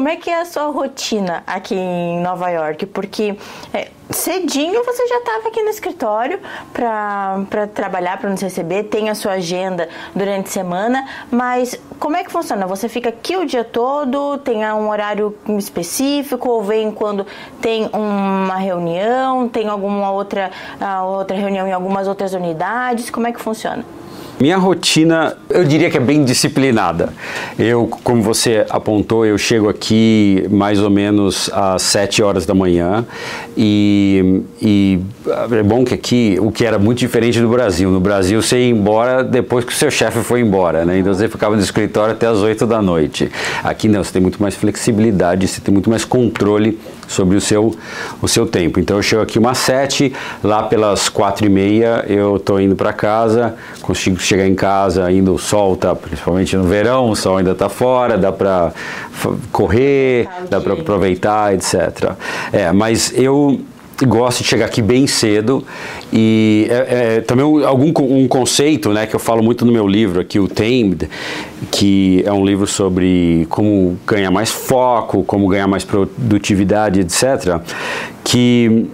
como é que é a sua rotina aqui em Nova York? Porque é, cedinho você já estava aqui no escritório para trabalhar, para nos receber, tem a sua agenda durante a semana, mas como é que funciona? Você fica aqui o dia todo, tem um horário específico, ou vem quando tem uma reunião, tem alguma outra, uh, outra reunião em algumas outras unidades? Como é que funciona? Minha rotina, eu diria que é bem disciplinada. Eu, como você apontou, eu chego aqui mais ou menos às 7 horas da manhã e, e é bom que aqui, o que era muito diferente do Brasil. No Brasil, você ia embora depois que o seu chefe foi embora, né? Então você ficava no escritório até as 8 da noite. Aqui não, você tem muito mais flexibilidade, você tem muito mais controle sobre o seu, o seu tempo. Então eu chego aqui umas 7, lá pelas 4 e meia eu estou indo para casa, consigo chegar em casa, ainda o sol tá, principalmente no verão, o sol ainda está fora, dá para correr, dá para aproveitar, etc. É, mas eu gosto de chegar aqui bem cedo e é, é, também algum um conceito né, que eu falo muito no meu livro aqui, o Tamed, que é um livro sobre como ganhar mais foco, como ganhar mais produtividade, etc., que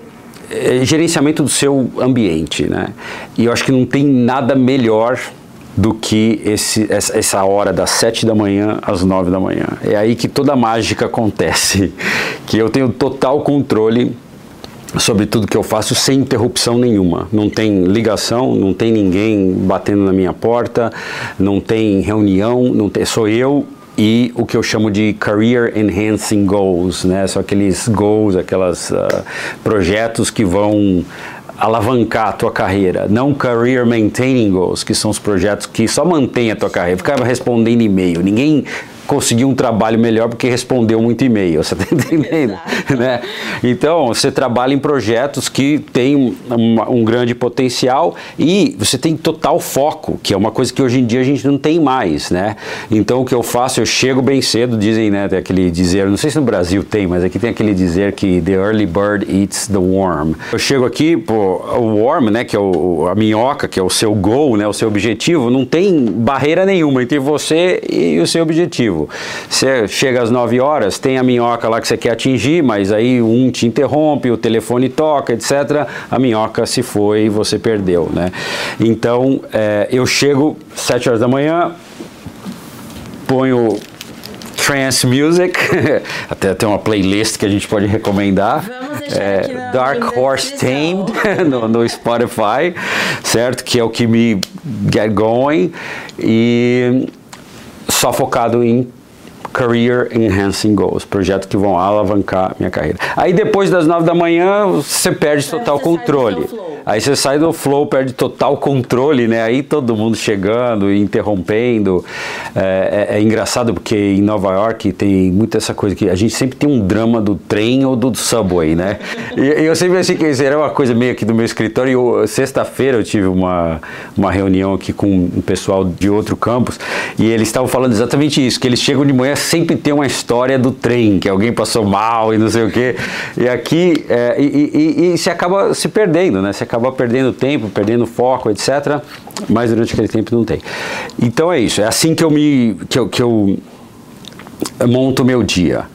é gerenciamento do seu ambiente, né? E eu acho que não tem nada melhor do que esse, essa hora das sete da manhã às nove da manhã. É aí que toda a mágica acontece, que eu tenho total controle sobre tudo que eu faço sem interrupção nenhuma. Não tem ligação, não tem ninguém batendo na minha porta, não tem reunião, não tem, sou eu e o que eu chamo de career enhancing goals, né? São aqueles goals, aquelas uh, projetos que vão alavancar a tua carreira, não career maintaining goals, que são os projetos que só mantêm a tua carreira. Ficava respondendo e-mail, ninguém conseguir um trabalho melhor porque respondeu muito e-mail, você está entendendo? né? Então, você trabalha em projetos que têm um, um, grande potencial e você tem total foco, que é uma coisa que hoje em dia a gente não tem mais, né? Então, o que eu faço, eu chego bem cedo, dizem, né, tem aquele dizer, não sei se no Brasil tem, mas aqui tem aquele dizer que the early bird eats the worm. Eu chego aqui, pô, o worm, né, que é o, a minhoca, que é o seu goal, né, o seu objetivo, não tem barreira nenhuma entre você e o seu objetivo objetivo. Você chega às 9 horas, tem a minhoca lá que você quer atingir, mas aí um te interrompe, o telefone toca, etc. A minhoca se foi e você perdeu, né? Então, é, eu chego 7 horas da manhã, ponho trance music, até tem uma playlist que a gente pode recomendar. É, Dark Horse Tamed no, no, Spotify, certo? Que é o que me get going e só focado em Career Enhancing Goals, projetos que vão alavancar minha carreira. Aí depois das nove da manhã você perde total controle. Aí você sai do flow, perde total controle, né? Aí todo mundo chegando e interrompendo. É, é, é, engraçado porque em Nova York tem muita essa coisa que a gente sempre tem um drama do trem ou do subway, né? E, eu sempre achei que isso era uma coisa meio aqui do meu escritório. Sexta-feira eu tive uma, uma reunião aqui com um pessoal de outro campus e eles estavam falando exatamente isso, que eles chegam de manhã sempre tem uma história do trem, que alguém passou mal e não sei o quê. E aqui, é, e, e, e, se acaba se perdendo, né? Se acaba acaba perdendo tempo, perdendo foco, etc. Mas durante aquele tempo não tem. Então é isso, é assim que eu me que eu, que eu monto meu dia.